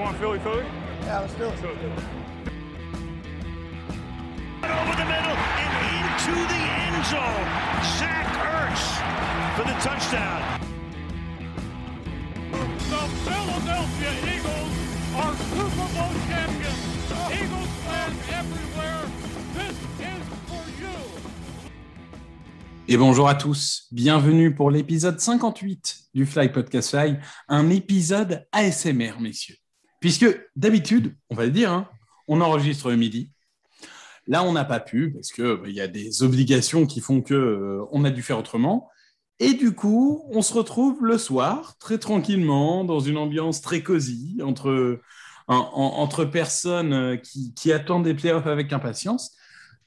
want Philly Philly? Yeah, let's do it. Over the middle and into the end zone. Zach Ertz for the touchdown. The Philadelphia Eagles are Super Bowl champions. Eagles fans everywhere, this is for you. Et bonjour à tous, bienvenue pour l'épisode 58 du Fly Podcast Fly, un épisode ASMR, messieurs. Puisque d'habitude, on va le dire, hein, on enregistre le midi. Là, on n'a pas pu parce qu'il bah, y a des obligations qui font que euh, on a dû faire autrement. Et du coup, on se retrouve le soir, très tranquillement, dans une ambiance très cosy, entre, en- en- entre personnes euh, qui, qui attendent des playoffs avec impatience.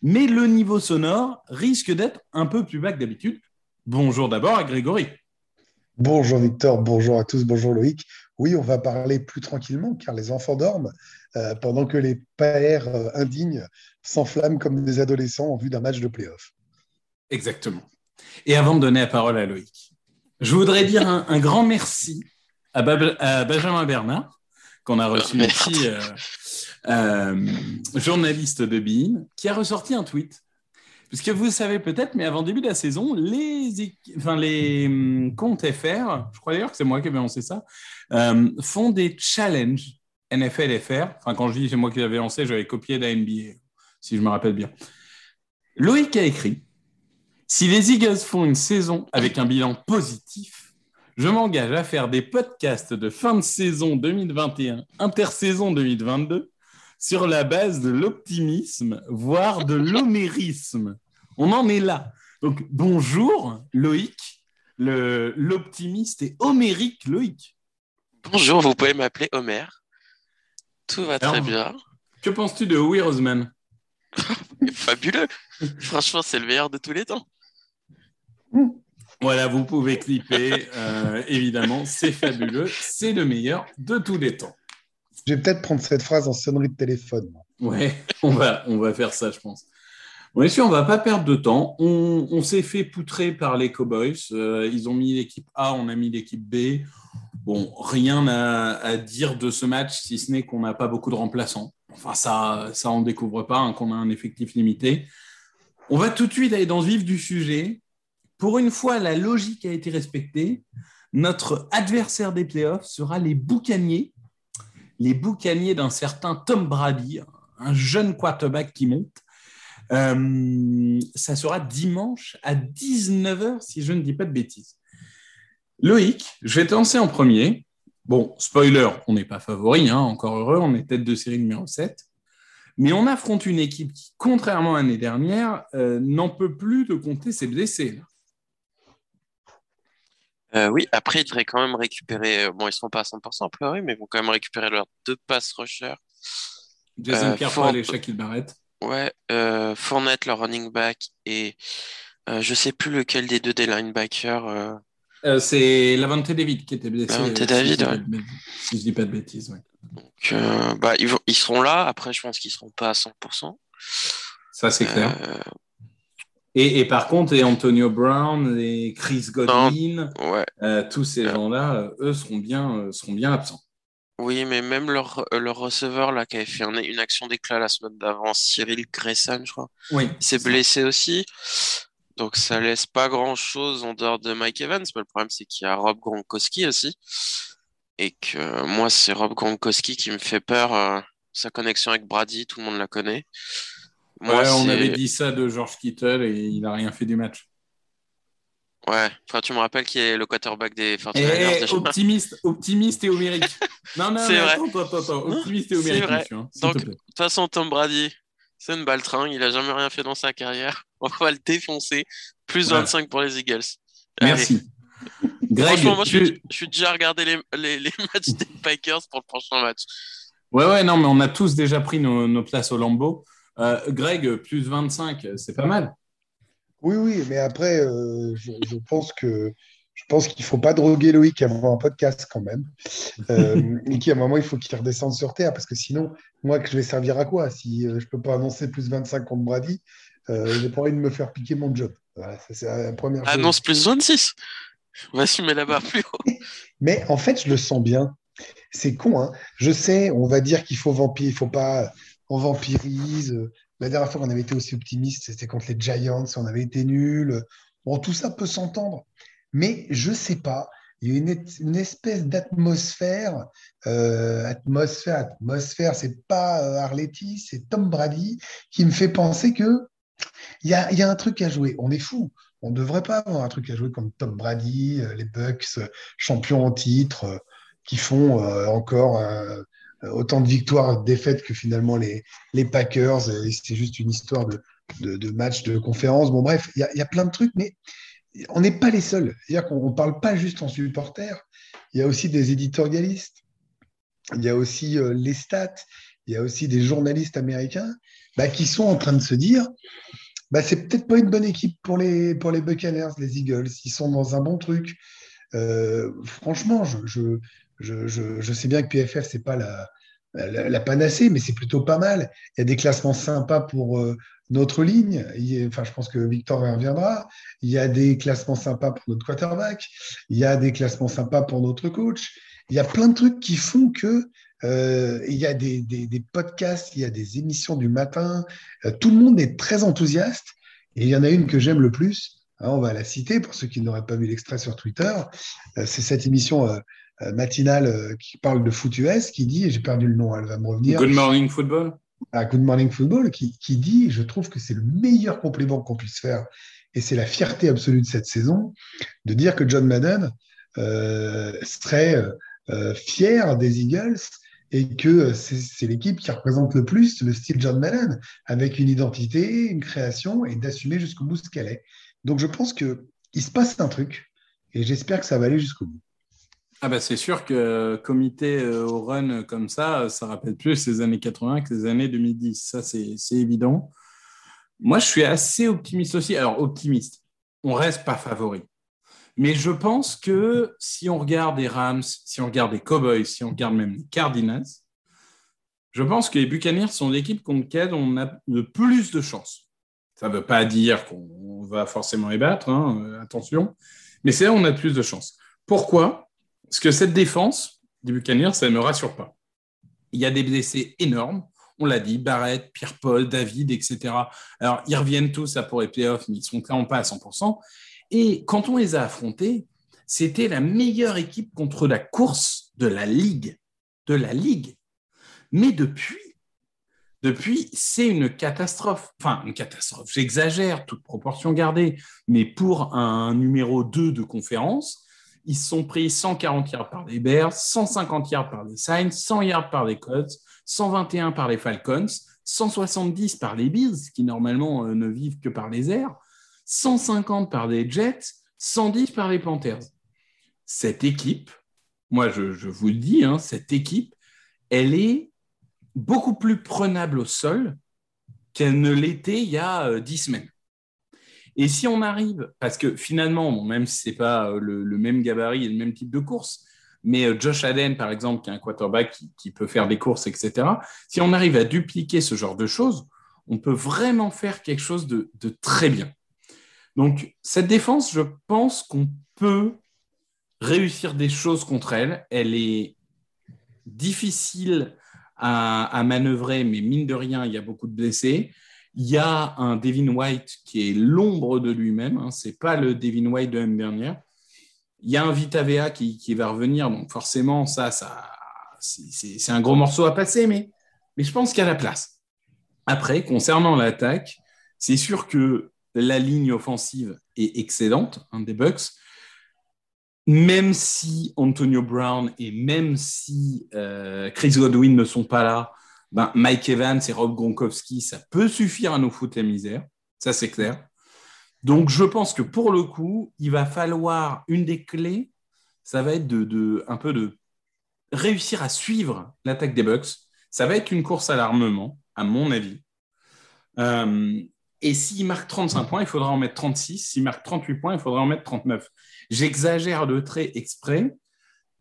Mais le niveau sonore risque d'être un peu plus bas que d'habitude. Bonjour d'abord à Grégory. Bonjour Victor, bonjour à tous, bonjour Loïc. Oui, on va parler plus tranquillement car les enfants dorment euh, pendant que les pères euh, indignes s'enflamment comme des adolescents en vue d'un match de playoff. Exactement. Et avant de donner la parole à Loïc, je voudrais dire un, un grand merci à, Bab- à Benjamin Bernard, qu'on a reçu Merde. ici, euh, euh, journaliste de Bein, qui a ressorti un tweet. Parce que vous savez peut-être, mais avant le début de la saison, les, enfin, les hum, comptes FR, je crois d'ailleurs que c'est moi qui avais lancé ça, euh, font des challenges NFL FR. Enfin, quand je dis c'est moi qui l'avais lancé, j'avais copié la NBA, si je me rappelle bien. Loïc a écrit Si les Eagles font une saison avec un bilan positif, je m'engage à faire des podcasts de fin de saison 2021, intersaison 2022, sur la base de l'optimisme, voire de l'homérisme. On en est là. Donc, bonjour Loïc, le- l'optimiste et homérique Loïc. Bonjour, vous pouvez m'appeler Homer. Tout va très Alors, bien. Que penses-tu de Wirsman Fabuleux. Franchement, c'est le meilleur de tous les temps. Voilà, vous pouvez clipper, euh, évidemment, c'est fabuleux, c'est le meilleur de tous les temps. Je vais peut-être prendre cette phrase en sonnerie de téléphone. Ouais, on va, on va faire ça, je pense. Bon, sûr, on va pas perdre de temps. On, s'est fait poutrer par les Cowboys. Euh, ils ont mis l'équipe A, on a mis l'équipe B. Bon, rien à, dire de ce match, si ce n'est qu'on n'a pas beaucoup de remplaçants. Enfin, ça, ça on ne découvre pas, hein, qu'on a un effectif limité. On va tout de suite aller dans le vif du sujet. Pour une fois, la logique a été respectée. Notre adversaire des playoffs sera les boucaniers. Les boucaniers d'un certain Tom Brady, un jeune quarterback qui monte. Euh, ça sera dimanche à 19h, si je ne dis pas de bêtises. Loïc, je vais te lancer en premier. Bon, spoiler, on n'est pas favori, hein, encore heureux, on est tête de série numéro 7. Mais on affronte une équipe qui, contrairement à l'année dernière, euh, n'en peut plus de compter ses blessés. Euh, oui, après, ils devraient quand même récupérer. Bon, ils seront pas à 100% a priori, mais ils vont quand même récupérer leurs deux pass rushers. Jason Euh, Pierre-Paul fort- et Shaquille Barrett. Ouais, euh, Fournette, leur running back, et euh, je sais plus lequel des deux des linebackers. euh, Euh, c'est Lavante David qui était blessé. Si David, je pas ouais. de bêtises. Si je dis pas de bêtises, ouais. Donc, euh, bah, ils, vont, ils seront là. Après, je pense qu'ils seront pas à 100%. Ça, c'est clair. Euh, Et, et par contre, et Antonio Brown et Chris Godwin, ouais. tous ces gens-là, eux seront bien, seront bien absents. Oui, mais même leur, euh, leur receveur là, qui avait fait un- une action d'éclat la semaine d'avant, Cyril Grayson, je crois, Oui. il s'est blessé aussi. Donc ça laisse pas grand-chose en dehors de Mike Evans. Mais le problème, c'est qu'il y a Rob Gronkowski aussi. Et que euh, moi, c'est Rob Gronkowski qui me fait peur. euh, sa connexion avec Brady, tout le monde la connaît. Moi, Ouais, on c'est- avait dit ça de George Kittle et il n'a rien fait du match. Ouais, enfin, tu me rappelles qui est le quarterback des Et, 49ers déjà. optimiste, optimiste et homérique. Non, non, C'est vrai. attends, attends, attends. Optimiste et c'est homérique, vrai. monsieur. hein, Donc. De toute façon, Tom Brady, c'est une baltringue. Il a jamais rien fait dans sa carrière. On va le défoncer. Plus Ouais. 25 pour les Eagles. Allez. Merci. Greg, Franchement, moi, je tu- suis, je suis déjà regardé les, les, les matchs des Packers pour le prochain match. Ouais, ouais, non, mais on a tous déjà pris nos, nos places au Lambeau. Euh, Greg, plus 25, c'est pas mal. Oui, oui, mais après, euh, je, je pense que je pense qu'il ne faut pas droguer Loïc avant un podcast quand même. Euh, et qu'à un moment, il faut qu'il redescende sur Terre parce que sinon, moi, que je vais servir à quoi? Si euh, je ne peux pas annoncer plus 25 contre Brady, j'ai pas envie de me faire piquer mon job. Voilà, ça, c'est la première chose. Annonce plus 26. On va assumer la barre plus haut. Mais en fait, je le sens bien. c'est con, hein. Je sais, on va dire qu'il faut vampire, il faut pas, on vampirise. La dernière fois qu'on avait été aussi optimiste, c'était contre les Giants, on avait été nul. Bon, tout ça peut s'entendre, mais je sais pas. Il y a une, espèce d'atmosphère, euh, atmosphère, atmosphère. C'est pas euh, Arletty, c'est Tom Brady qui me fait penser que il y a, un truc à jouer. On est fou. On ne devrait pas avoir un truc à jouer comme Tom Brady, euh, les Bucks, euh, champions en titre, qui font encore autant de victoires, défaites que finalement les, les Packers. C'est juste une histoire de, de, de match, de conférence. Bon, bref, il y a, plein de trucs, mais on n'est pas les seuls. C'est-à-dire qu'on ne parle pas juste en supporters. Il y a aussi des éditorialistes. Il y a aussi euh, les stats. Il y a aussi des journalistes américains bah, qui sont en train de se dire bah, c'est peut-être pas une bonne équipe pour les, pour les Buccaneers, les Eagles. Ils sont dans un bon truc. Euh, franchement, je, je, sais bien que PFF, c'est pas la, panacée, mais c'est plutôt pas mal. Il y a des classements sympas pour euh, notre ligne. Enfin, je pense que Victor reviendra. Il y a des classements sympas pour notre quarterback. Il y a des classements sympas pour notre coach. Il y a plein de trucs qui font que euh, il y a des podcasts, il y a des émissions du matin. Euh, tout le monde est très enthousiaste. Et il y en a une que j'aime le plus. Hein, on va la citer pour ceux qui n'auraient pas vu l'extrait sur Twitter. Euh, c'est cette émission euh, euh, matinale qui parle de foot US qui dit, et j'ai perdu le nom, elle va me revenir. Good Morning Football. à Good Morning Football qui, qui dit, je trouve que c'est le meilleur compliment qu'on puisse faire, et c'est la fierté absolue de cette saison, de dire que John Madden euh, serait euh, fier des Eagles et que c'est l'équipe qui représente le plus le style John Madden, avec une identité, une création, et d'assumer jusqu'au bout ce qu'elle est. Donc je pense que il se passe un truc, et j'espère que ça va aller jusqu'au bout. Ah bah c'est sûr que comité euh, au run comme ça, ça rappelle plus les années 80 que les années 2010. Ça, c'est c'est évident. Moi, je suis assez optimiste aussi. Alors, optimiste, on reste pas favori. Mais je pense que si on regarde les Rams, si on regarde les Cowboys, si on regarde même les Cardinals, je pense que les Buccaneers sont l'équipe contre laquelle on a le plus de chances. Ça ne veut pas dire qu'on va forcément les battre, hein, attention, mais c'est là où on a plus de chances. Pourquoi? Parce que cette défense des Buccaneers, ça ne me rassure pas. Il y a des blessés énormes. On l'a dit, Barrett, Pierre-Paul, David, etc. Alors, ils reviennent tous à pour les playoffs, mais ils sont clairement pas à 100%. Et quand on les a affrontés, c'était la meilleure équipe contre la course de la Ligue. De la Ligue. Mais depuis, depuis, c'est une catastrophe. Enfin, une catastrophe, j'exagère, toute proportion gardée. Mais pour un numéro 2 de conférence, ils sont pris 140 yards par les Bears, 150 yards par les Saints, 100 yards par les Colts, 121 par les Falcons, 170 par les Bills, qui normalement euh, ne vivent que par les airs, 150 par les Jets, 110 par les Panthers. Cette équipe, moi je, je vous le dis, hein, cette équipe, elle est beaucoup plus prenable au sol qu'elle ne l'était il y a euh, 10 semaines. Et si on arrive, parce que finalement, même si ce n'est pas euh, le, même gabarit et le même type de course, mais euh, Josh Allen, par exemple, qui est un quarterback qui, qui, peut faire des courses, etc., si on arrive à dupliquer ce genre de choses, on peut vraiment faire quelque chose de, de très bien. Donc, cette défense, je pense qu'on peut réussir des choses contre elle. Elle est difficile à, manœuvrer, mais mine de rien, il y a beaucoup de blessés. Il y a un Devin White qui est l'ombre de lui-même. Hein, Ce n'est pas le Devin White de l'année dernière. Il y a un Vita Vea qui, qui, va revenir. Donc forcément, ça, ça c'est un gros morceau à passer, mais, mais je pense qu'il y a la place. Après, concernant l'attaque, c'est sûr que la ligne offensive est excellente, un des Bucks même si Antonio Brown et même si euh, Chris Godwin ne sont pas là, ben Mike Evans et Rob Gronkowski, ça peut suffire à nous foutre la misère. Ça, c'est clair. Donc, je pense que pour le coup, il va falloir une des clés, ça va être de, un peu de réussir à suivre l'attaque des Bucks. Ça va être une course à l'armement, à mon avis. Euh, et s'il marque 35 points, il faudra en mettre 36. S'il marque 38 points, il faudra en mettre 39. J'exagère le trait exprès,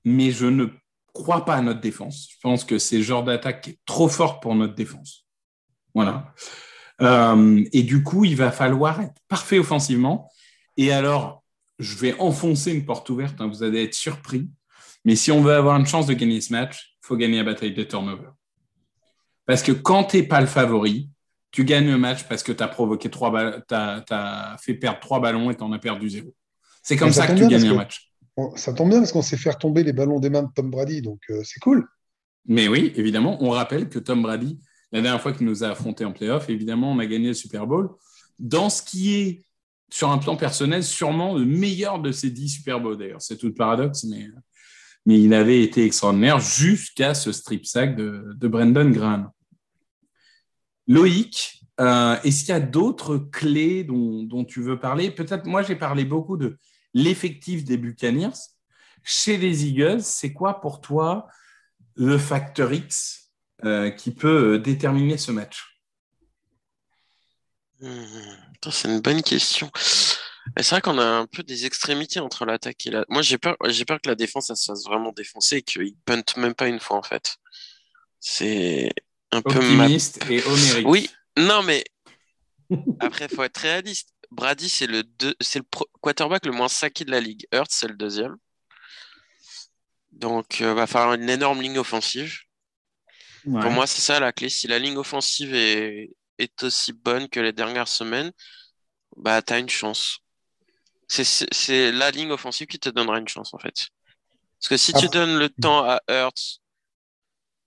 mais je ne crois pas à notre défense. Je pense que c'est le genre d'attaque qui est trop fort pour notre défense. Voilà. Euh, et du coup, il va falloir être parfait offensivement. Et alors, je vais enfoncer une porte ouverte, hein, vous allez être surpris. Mais si on veut avoir une chance de gagner ce match, il faut gagner la bataille des turnovers. Parce que quand tu n'es pas le favori, tu gagnes le match parce que tu as provoqué trois tu as, fait perdre trois ballons et tu en as perdu zéro. C'est comme ça, que tu gagnes un match. ça tombe bien parce qu'on sait faire tomber les ballons des mains de Tom Brady, donc euh, c'est cool. Mais oui, évidemment, on rappelle que Tom Brady, la dernière fois qu'il nous a affrontés en playoff, évidemment, on a gagné le Super Bowl. Dans ce qui est, sur un plan personnel, sûrement le meilleur de ces dix Super Bowls, d'ailleurs. C'est tout le paradoxe, mais, mais il avait été extraordinaire jusqu'à ce strip sack de, de Brendan Graham. Loïc, euh, est-ce qu'il y a d'autres clés dont, tu veux parler? Peut-être, moi, j'ai parlé beaucoup de l'effectif des Buccaneers. Chez les Eagles, c'est quoi pour toi le facteur X euh, qui peut euh, déterminer ce match? Hmm, C'est une bonne question. C'est vrai qu'on a un peu des extrémités entre l'attaque et la. Moi, j'ai peur, j'ai peur que la défense ça se fasse vraiment défoncer et qu'ils puntent même pas une fois en fait. C'est un Optimiste peu et homérique. Oui, non, mais après, il faut être réaliste. Brady, c'est le, c'est le quarterback le moins saqué de la ligue. Hurts, c'est le deuxième. Donc, il euh, va falloir une énorme ligne offensive. Pour moi, c'est ça la clé. Si la ligne offensive est, est aussi bonne que les dernières semaines, bah, tu as une chance. C'est la ligne offensive qui te donnera une chance, en fait. Parce que si tu donnes le temps à Hurts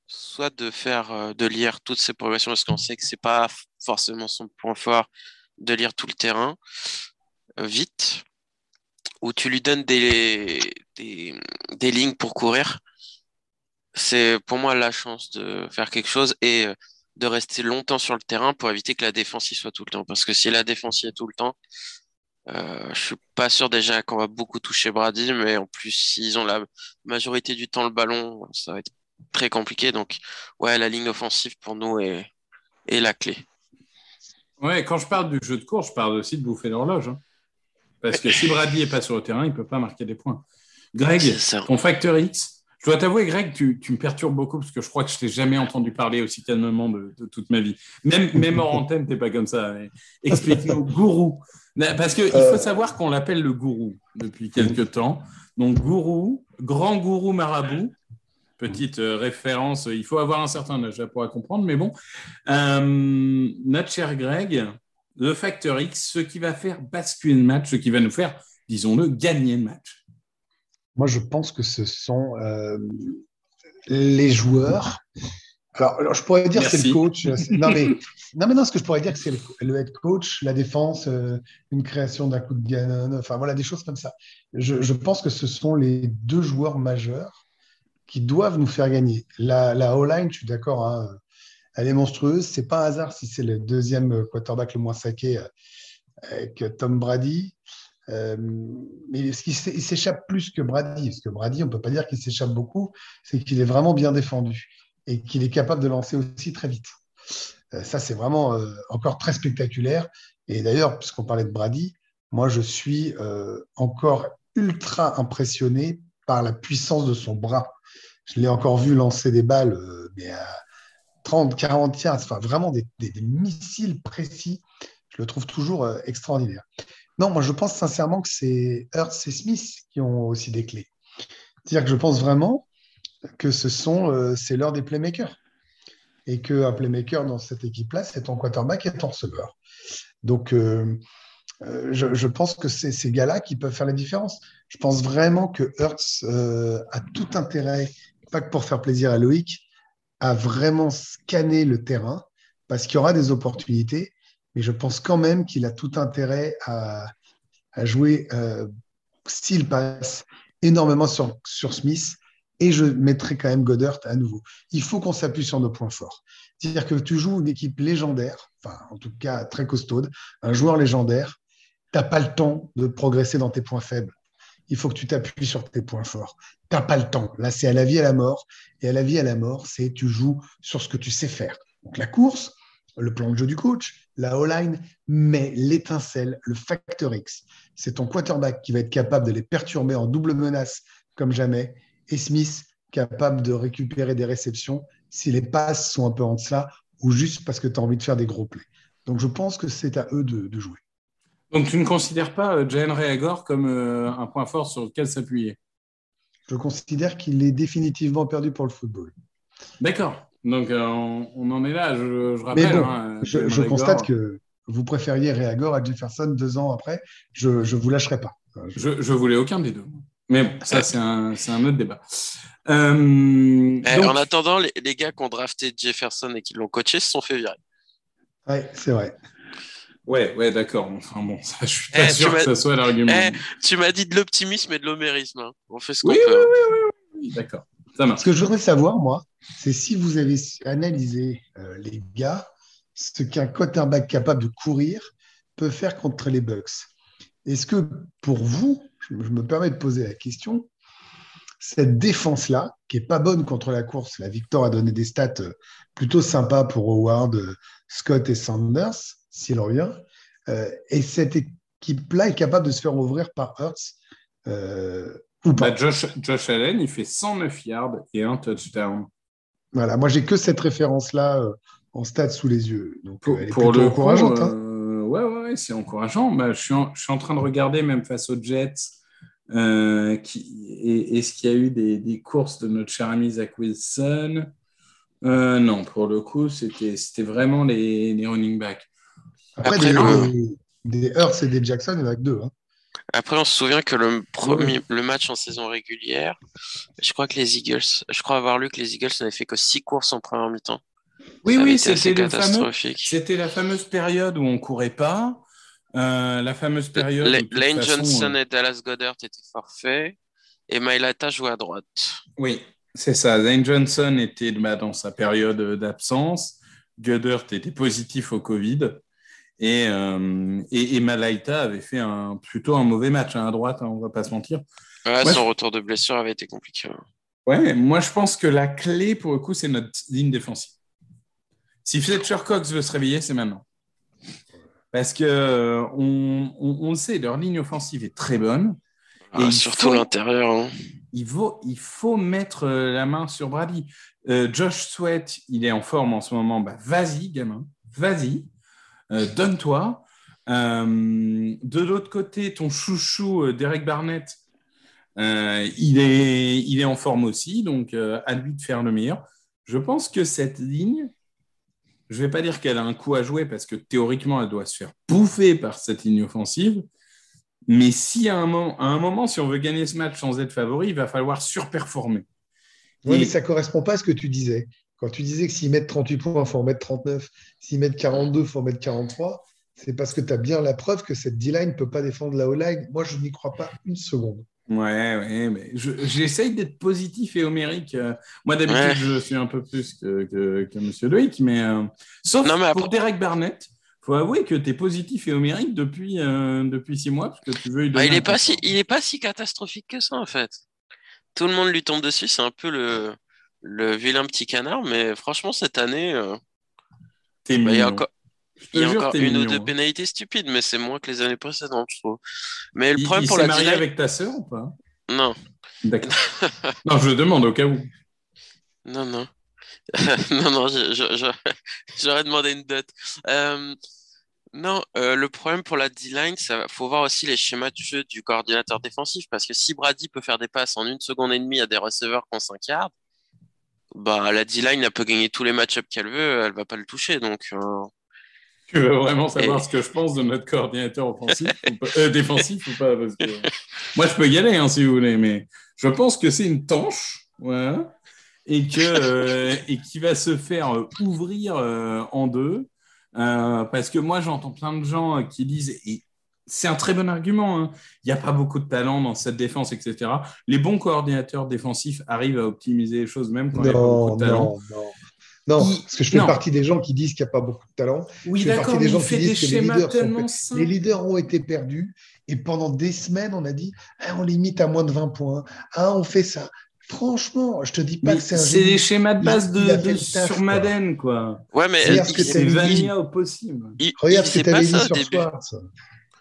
soit de faire, euh, de lire toutes ces progressions, parce qu'on sait que c'est pas forcément son point fort de lire tout le terrain euh, vite, ou tu lui donnes des, lignes pour courir. C'est pour moi la chance de faire quelque chose et euh, de rester longtemps sur le terrain pour éviter que la défense y soit tout le temps. Parce que si la défense y est tout le temps, euh, je suis pas sûr déjà qu'on va beaucoup toucher Brady, mais en plus, s'ils ont la majorité du temps le ballon, ça va être très compliqué. Donc, ouais, la ligne offensive pour nous est, est la clé. Ouais, quand je parle du jeu de course, je parle aussi de bouffer l'horloge. Hein. Parce que si Brady n'est pas sur le terrain, il ne peut pas marquer des points. Greg, ton facteur X, je dois t'avouer, Greg, tu, me perturbes beaucoup parce que je crois que je t'ai jamais entendu parler aussi calmement de, toute ma vie. Même, même en antenne, tu n'es pas comme ça. Explique-nous, gourou. Parce qu'il faut euh. savoir qu'on l'appelle le gourou depuis quelques temps. Donc, gourou, grand gourou marabout, Petite euh, référence, il faut avoir un certain âge pour comprendre, mais bon. Euh, notre cher Greg, le facteur X, ce qui va faire basculer le match, ce qui va nous faire, disons-le, gagner le match. Moi, je pense que ce sont euh, les joueurs. Alors, je pourrais dire que c'est le coach. Non mais, non, mais non, ce que je pourrais dire c'est le, head coach, la défense, une création d'un coup de ganon, enfin voilà, des choses comme ça. Je, je pense que ce sont les deux joueurs majeurs qui doivent nous faire gagner. La, la O-line, je suis d'accord, hein, elle est monstrueuse. C'est pas un hasard si c'est le deuxième quarterback le moins saqué euh, avec Tom Brady. Euh, mais ce qui s'échappe plus que Brady, parce que Brady, on peut pas dire qu'il s'échappe beaucoup, c'est qu'il est vraiment bien défendu et qu'il est capable de lancer aussi très vite. Euh, ça, c'est vraiment encore très spectaculaire. Et d'ailleurs, puisqu'on parlait de Brady, moi, je suis encore ultra impressionné par la puissance de son bras. Je l'ai encore vu lancer des balles, euh, à 30, 40 yards, enfin vraiment des, missiles précis. Je le trouve toujours euh, extraordinaire. Non, moi je pense sincèrement que c'est Hurts et Smith qui ont aussi des clés. C'est-à-dire que je pense vraiment que ce sont, euh, c'est l'heure des playmakers. Et qu'un playmaker dans cette équipe-là, c'est ton quarterback et ton receveur. Donc, je, pense que c'est ces gars-là qui peuvent faire la différence. Je pense vraiment que Hurts a tout intérêt pas que pour faire plaisir à Loïc, à vraiment scanner le terrain parce qu'il y aura des opportunités, mais je pense quand même qu'il a tout intérêt à, jouer euh, s'il passe énormément sur, sur Smith et je mettrai quand même Goddard à nouveau. Il faut qu'on s'appuie sur nos points forts. C'est-à-dire que tu joues une équipe légendaire, enfin en tout cas très costaude, un joueur légendaire, tu n'as pas le temps de progresser dans tes points faibles il faut que tu t'appuies sur tes points forts. Tu n'as pas le temps. Là, c'est à la vie, à la mort. Et à la vie, à la mort, c'est tu joues sur ce que tu sais faire. Donc la course, le plan de jeu du coach, la O-line, mais l'étincelle, le facteur X, c'est ton quarterback qui va être capable de les perturber en double menace comme jamais. Et Smith, capable de récupérer des réceptions si les passes sont un peu en deçà ou juste parce que tu as envie de faire des gros plays. Donc je pense que c'est à eux de jouer. Donc, tu ne considères pas euh, Jane Reagor comme euh, un point fort sur lequel s'appuyer? Je considère qu'il est définitivement perdu pour le football. D'accord. Donc, euh, on, on en est là. Je, je rappelle. Mais bon, hein, je, constate que vous préfériez Réagor à Jefferson deux ans après. Je ne vous lâcherai pas. Je- Je, je voulais aucun des deux. Mais bon, ça, c'est un, c'est un autre débat. Euh, Eh, donc- En attendant, les, les gars qui ont drafté Jefferson et qui l'ont coaché se sont fait virer. Ouais, c'est vrai. Ouais, ouais, d'accord. Enfin bon, ça, je suis Eh, pas tu sûr que ça soit l'argument. Eh, Tu m'as dit de l'optimisme et de l'homérisme. hein. On fait ce qu'on Oui, peut. Oui, d'accord. Ça marche. Ce que je voudrais savoir, moi, c'est si vous avez analysé, euh, les gars, ce qu'un quarterback capable de courir peut faire contre les Bucks. Est-ce que pour vous, je me permets de poser la question, cette défense-là, qui est pas bonne contre la course, la Victor a donné des stats euh, plutôt sympas pour Howard, euh, Scott et Sanders, s'il revient, euh, et cette équipe-là est capable de se faire ouvrir par Hurts euh, ou pas Bah, Josh, Josh Allen, il fait 109 yards et un touchdown. Voilà, moi j'ai que cette référence-là euh, en stade sous les yeux. Donc Pour, euh, elle est pour plutôt le encourageante. coup, hein. ouais, ouais, ouais, c'est encourageant. Bah, je, suis en, je suis en train de regarder même face aux Jets qui, est-ce qu'il y a eu des, des courses de notre cher ami Zach Wilson Euh, Non, pour le coup, c'était c'était vraiment les, les running backs. Après, Après, des, le- des, des Hurts et des Jackson, il n'y en a que deux. hein. Après, on se souvient que le premier, le match en saison régulière, je crois que les Eagles, je crois avoir lu que les Eagles n'avaient fait que six courses en première mi-temps. Oui, Ça oui, c'était le fameux, catastrophique. c'était la fameuse période où on courait pas. Euh, la fameuse période. Où, Lane façon, Johnson euh, et Dallas Goddard étaient forfaits et Mailata jouait à droite. Oui, c'est ça. Zane Johnson était bah, dans sa période d'absence. Goddard était positif au Covid. Et, euh, et, et Malaita avait fait un, plutôt un mauvais match hein, à droite, hein, on va pas se mentir. Ouais, Moi, son je- retour de blessure avait été compliqué. hein. Ouais, moi je pense que la clé pour le coup, c'est notre ligne défensive. Si Fletcher Cox veut se réveiller, c'est maintenant. Parce que euh, on, on- on le sait, leur ligne offensive est très bonne. Et Ah, il surtout faut- l'intérieur. hein. il faut, il faut mettre euh, la main sur Brady. Euh, Josh Sweat, il est en forme en ce moment. Bah, vas-y, gamin, vas-y, donne-toi. Euh, de l'autre côté, ton chouchou, euh, Derek Barnett, euh, il, est, il est en forme aussi, donc euh, à lui de faire le meilleur. Je pense que cette ligne, je ne vais pas dire qu'elle a un coup à jouer parce que théoriquement, elle doit se faire bouffer par cette ligne offensive. Mais si à un, moment, à un moment, si on veut gagner ce match sans être favori, il va falloir surperformer. Et- mais ça ne correspond pas à ce que tu disais. Quand tu disais que s'ils mettent 38 points, il faut en mettre 39. S'ils mettent 42, il faut en mettre 43. C'est parce que tu as bien la preuve que cette D-line ne peut pas défendre la O-line. Moi, je n'y crois pas une seconde. Ouais, ouais, mais je- j'essaye d'être positif et homérique. Euh, Moi, d'habitude, Ouais. je suis un peu plus que, que, que M. Loïc, mais euh, sauf Non, mais pour Derek Barnett, faut avouer que tu es positif et homérique depuis, euh, depuis six mois, parce que tu veux Bah, il un est pas si, il est pas si catastrophique que ça en fait. Tout le monde lui tombe dessus, c'est un peu le, le vilain petit canard, mais franchement cette année, euh, bah, il y a encore, Je te il y a jure, encore t'es une ou deux hein. pénalités stupides, mais c'est moins que les années précédentes, je trouve. Mais le Il, problème il pour la marié avec ta sœur ou pas? Non, D'accord. non, je demande au cas où. non, non, non, non, j'aurais demandé une dot. Euh, non, euh, le problème pour la D-line, ça faut voir aussi les schémas de jeu du coordinateur défensif, parce que si Brady peut faire des passes en une seconde et demie à des receveurs qui ont 5 yards, bah la D-line elle peut gagner tous les match-ups qu'elle veut, elle va pas le toucher, donc. euh, Tu veux vraiment savoir Et- ce que je pense de notre coordinateur offensif ou pas- euh, défensif ou pas? Parce que... Moi, je peux y aller hein, si vous voulez, mais je pense que c'est une tanche, voilà, et que euh, et qui va se faire euh, ouvrir euh, en deux, euh, parce que moi, j'entends plein de gens euh, qui disent et c'est un très bon argument. hein, Il n'y a pas beaucoup de talent dans cette défense, etc. Les bons coordinateurs défensifs arrivent à optimiser les choses même quand il n'y a pas beaucoup de talent. non, non. Non, Il- parce que je fais non. partie des gens qui disent qu'il n'y a pas beaucoup de talent. Oui, je fais d'accord, partie des gens qui que les schémas leaders, sont les leaders ont été perdus et pendant des semaines, on a dit Ah, on limite à moins de 20 points. Ah, on fait ça. Franchement, je te dis pas Mais que c'est un c'est des schémas de base de, sur quoi. Madden, quoi. Ouais, mais C'est vanilla au possible. il- Regarde il ce que faisait tu pas avais ça dit au sur. Schwartz.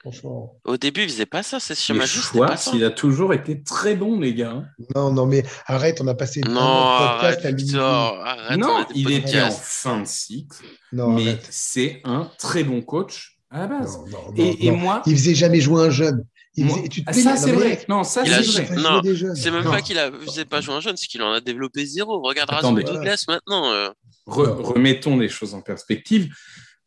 Franchement. Au début, il faisait pas ça, ces Mais schémas de jeu, c'était pas Schwartz, ça. il a toujours été très bon, les gars. Non, non, mais arrête, on a passé Non, arrête, à l'imiter. Victor, arrête, on non, il était en fin de cycle, Non, mais c'est un très bon coach à la base. Non, non, non, et, et non. moi, Il faisait jamais jouer un jeune. Il faisait- tu te Ah, ça, c'est mais vrai. Non, ça, c'est vrai. Non. C'est même Non. pas qu'il a faisait pas jouer un jeune, c'est qu'il en a développé zéro. Regarde. Rasmus Douglas maintenant. euh. Re- remettons les choses en perspective.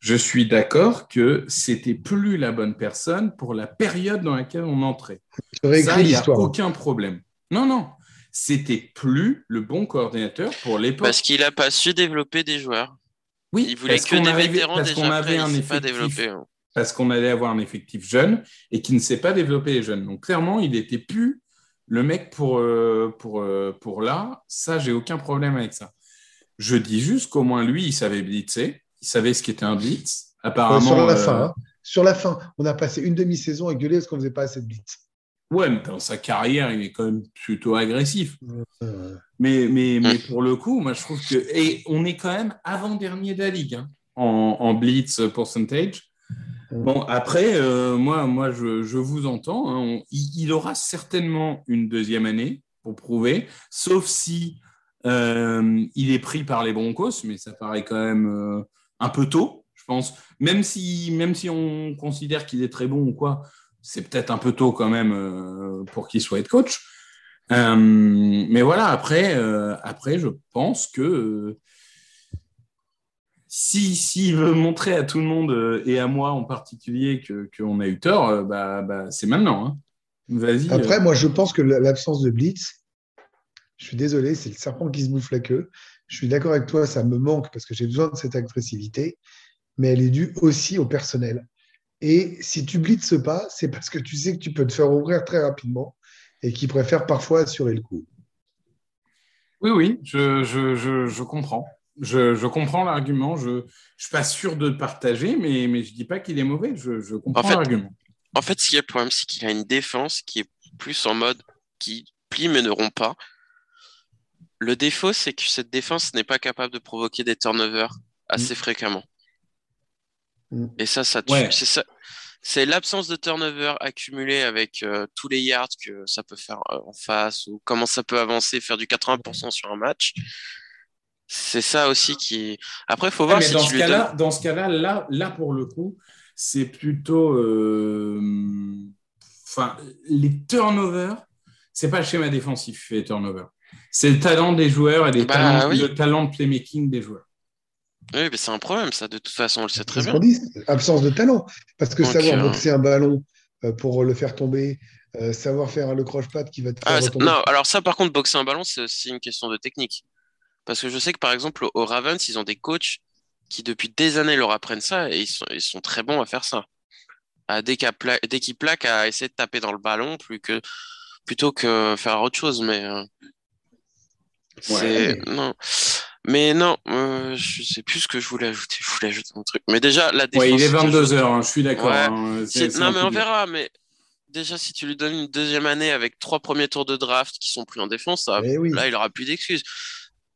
Je suis d'accord que c'était plus la bonne personne pour la période dans laquelle on entrait. Ça, il n'y a aucun problème. Non, non. C'était plus le bon coordinateur pour l'époque. Parce qu'il a pas su développer des joueurs. Oui, Il voulait parce que qu'on des arrivait- vétérans parce déjà prêts, un pas développé. hein. parce qu'on allait avoir un effectif jeune et qui ne sait pas développer les jeunes. Donc clairement, il n'était plus le mec pour, euh, pour, euh, pour là. Ça, j'ai aucun problème avec ça. Je dis juste qu'au moins lui, il savait blitzer, il savait ce qu'était un blitz. Apparemment, sur la euh, fin. hein. Sur la fin, on a passé une demi-saison à gueuler parce qu'on faisait pas assez de blitz. ouais, mais dans sa carrière, il est quand même plutôt agressif. Euh, Mais, mais, mais pour le coup, moi, je trouve que. Et on est quand même avant-dernier de la ligue hein, en, en blitz percentage. Bon, après, euh, moi, moi je, je vous entends. hein, on- il, il aura certainement une deuxième année pour prouver, sauf si euh, il est pris par les Broncos, mais ça paraît quand même euh, un peu tôt, je pense. Même si, même si on considère qu'il est très bon ou quoi, c'est peut-être un peu tôt quand même euh, pour qu'il soit coach. Euh, mais voilà, après, euh, après, je pense que si s'il veut montrer à tout le monde et à moi en particulier que qu'on a eu tort, bah, bah, c'est maintenant. hein. Vas-y. Après, moi, je pense que l'absence de blitz, je suis désolé, c'est le serpent qui se bouffe la queue. Je suis d'accord avec toi, ça me manque parce que j'ai besoin de cette agressivité, mais elle est due aussi au personnel. Et si tu blitzes pas, c'est parce que tu sais que tu peux te faire ouvrir très rapidement et qu'ils préfèrent parfois assurer le coup. Oui, oui, je, je, je, je comprends. Je, je comprends l'argument. Je ne suis pas sûr de le partager, mais, mais je ne dis pas qu'il est mauvais. Je, je comprends En fait, l'argument. En fait, ce qui est le problème, c'est qu'il a une défense qui est plus en mode qui plie mais ne rompt pas. Le défaut, c'est que cette défense n'est pas capable de provoquer des turnovers assez fréquemment. Mm. Et ça, ça tue. Ouais. C'est ça. C'est l'absence de turnover accumulé avec euh, tous les yards que ça peut faire euh, en face ou comment ça peut avancer, faire du 80% sur un match. C'est ça aussi qui. Après, il faut Ouais, voir mais si dans tu ce lui cas-là, donnes. dans ce cas-là, là, là pour le coup, c'est plutôt, euh, enfin, les turnovers. C'est pas le schéma défensif les turnovers. C'est le talent des joueurs et les Bah, talents- oui. le talent de playmaking des joueurs. Oui, mais c'est un problème, ça, de toute façon, on le sait très bien. qu'on dit, absence de talent. Parce que Donc, savoir euh, boxer un ballon euh, pour le faire tomber, euh, savoir faire le croche-patte qui va te faire Ah, retomber. non, alors ça, par contre, boxer un ballon, c'est aussi une question de technique. Parce que je sais que, par exemple, au Ravens, ils ont des coachs qui, depuis des années, leur apprennent ça et ils sont, ils sont très bons à faire ça. À, dès pla- qu'ils plaquent, à essayer de taper dans le ballon plus que, plutôt que faire autre chose. Mais euh, c'est. Non. Mais non, euh, je sais plus ce que je voulais ajouter. Je voulais ajouter un truc. Mais déjà, la défense. Ouais, il est de 22 heures, je suis d'accord. Ouais. hein, c'est Non, mais on verra. Mais déjà, si tu lui donnes une deuxième année avec trois premiers tours de draft qui sont pris en défense, ça, Eh oui. là, il aura plus d'excuses.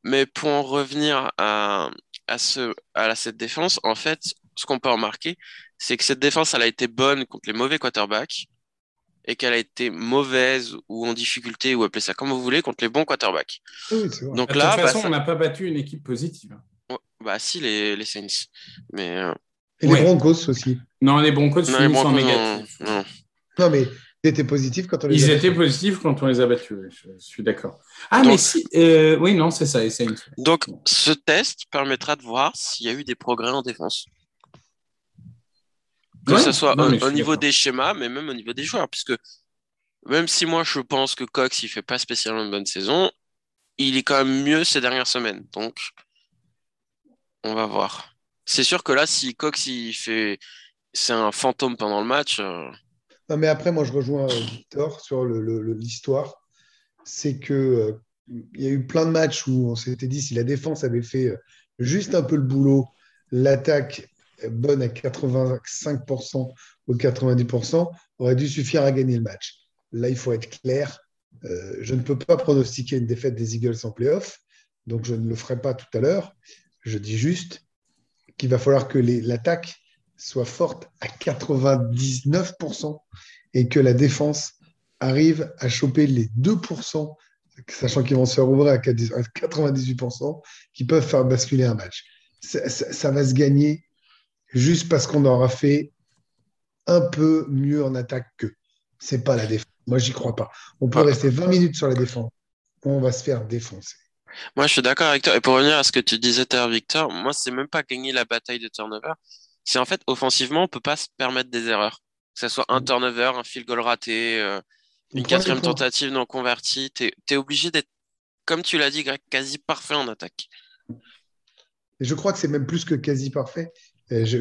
Mais pour en revenir à, à, ce, à cette défense, en fait, ce qu'on peut remarquer, c'est que cette défense, elle a été bonne contre les mauvais quarterbacks et qu'elle a été mauvaise ou en difficulté, ou appelez ça comme vous voulez, contre les bons quarterbacks. Oui, c'est vrai. Donc De là, toute bah, façon, ça- on n'a pas battu une équipe positive. ouais, bah si, les, les Saints. Mais euh, Et Ouais. les Broncos aussi. Non, les Broncos non, les en Broncos, non, négatif. non. Non, mais ils étaient positifs quand on les Ils a étaient battus. positifs quand on les a battus, oui, je, je suis d'accord. Ah, Donc- mais si. euh, oui, non, c'est ça, les Saints. Donc, ce test permettra de voir s'il y a eu des progrès en défense. Que Ouais, ce soit non, au, niveau des schémas, mais même au niveau des joueurs. Puisque même si moi je pense que Cox il fait pas spécialement une bonne saison, il est quand même mieux ces dernières semaines. Donc, on va voir. C'est sûr que là, si Cox il fait. C'est un fantôme pendant le match. euh, Non, mais après, moi, je rejoins euh, Victor sur l'histoire. C'est que euh, il y a eu plein de matchs où on s'était dit si la défense avait fait juste un peu le boulot, l'attaque bonne à 85% ou 90% aurait dû suffire à gagner le match. Là, il faut être clair. Euh, je ne peux pas pronostiquer une défaite des Eagles en playoff, donc je ne le ferai pas tout à l'heure. Je dis juste qu'il va falloir que l'attaque soit forte à 99% et que la défense arrive à choper les 2%, sachant qu'ils vont se faire ouvrir à 98%, qui peuvent faire basculer un match. Ça va se gagner juste parce qu'on aura fait un peu mieux en attaque qu'eux. C'est pas la défense. Moi, j'y crois pas. On peut rester 20 minutes sur la défense. On va se faire défoncer. Moi, je suis d'accord avec toi. Et pour revenir à ce que tu disais tout Victor, moi, c'est même pas gagner la bataille de turnover. C'est en fait, offensivement, on peut pas se permettre des erreurs. Que ce soit un Mm. turnover, un field goal raté, euh, une quatrième tentative non convertie. Tu es, obligé d'être, comme tu l'as dit, Greg, quasi parfait en attaque. Et je crois que c'est même plus que quasi parfait.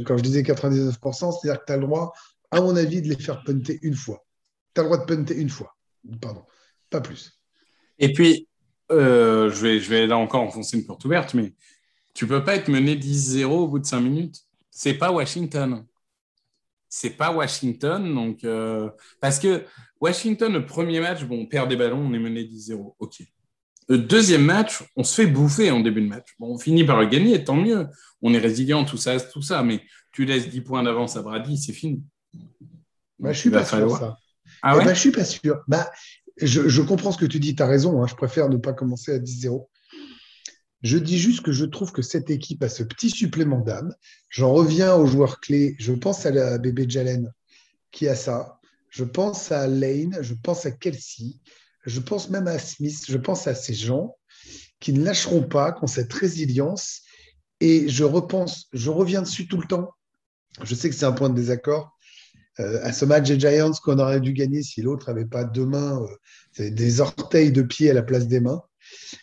Quand je disais 99%, c'est-à-dire que tu as le droit, à mon avis, de les faire punter une fois. Tu as le droit de punter une fois. Pardon. Pas plus. Et puis, euh, je, vais, là encore enfoncer une porte ouverte, mais tu peux pas être mené 10-0 au bout de 5 minutes. C'est pas Washington. C'est pas Washington. Donc, euh, parce que Washington, le premier match, bon, on perd des ballons, on est mené 10-0. OK. Le deuxième match, on se fait bouffer en début de match. Bon, on finit par le gagner, tant mieux. On est résilient, tout ça, tout ça. Mais tu laisses 10 points d'avance à Brady, c'est fini. Bah, je suis pas sûr ça. Ah Eh ouais je suis pas sûr. Bah, je, je comprends ce que tu dis, tu as raison. hein. Je préfère ne pas commencer à 10-0. Je dis juste que je trouve que cette équipe a ce petit supplément d'âme. J'en reviens aux joueurs clés. Je pense à la bébé Jalen qui a ça. Je pense à Lane. Je pense à Kelsey. Je pense même à Smith. Je pense à ces gens qui ne lâcheront pas, qui ont cette résilience. Et je repense, je reviens dessus tout le temps. Je sais que c'est un point de désaccord. Euh, à ce match des Giants qu'on aurait dû gagner si l'autre n'avait pas deux mains, euh, des orteils de pied à la place des mains,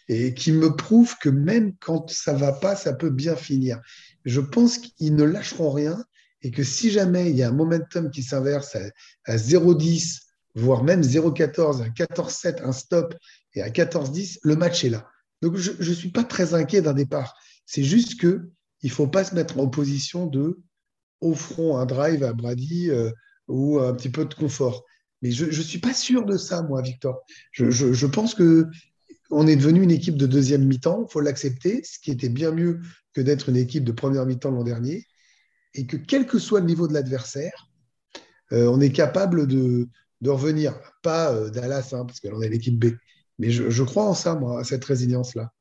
et qui me prouve que même quand ça va pas, ça peut bien finir. Je pense qu'ils ne lâcheront rien et que si jamais il y a un momentum qui s'inverse à, à 0-10, voire même 0-14, un 14-7, un stop et à 14-10, le match est là. Donc je ne suis pas très inquiet d'un départ. C'est juste que il faut pas se mettre en position de offrons un drive à Brady euh, ou un petit peu de confort. Mais je ne suis pas sûr de ça, moi, Victor. Je, je, je pense que on est devenu une équipe de deuxième mi-temps, il faut l'accepter, ce qui était bien mieux que d'être une équipe de première mi-temps l'an dernier, et que quel que soit le niveau de l'adversaire, euh, on est capable de, de revenir. Pas euh, Dallas, hein, parce que là, on est l'équipe B. Mais je, je, crois en ça, moi, à cette résilience-là.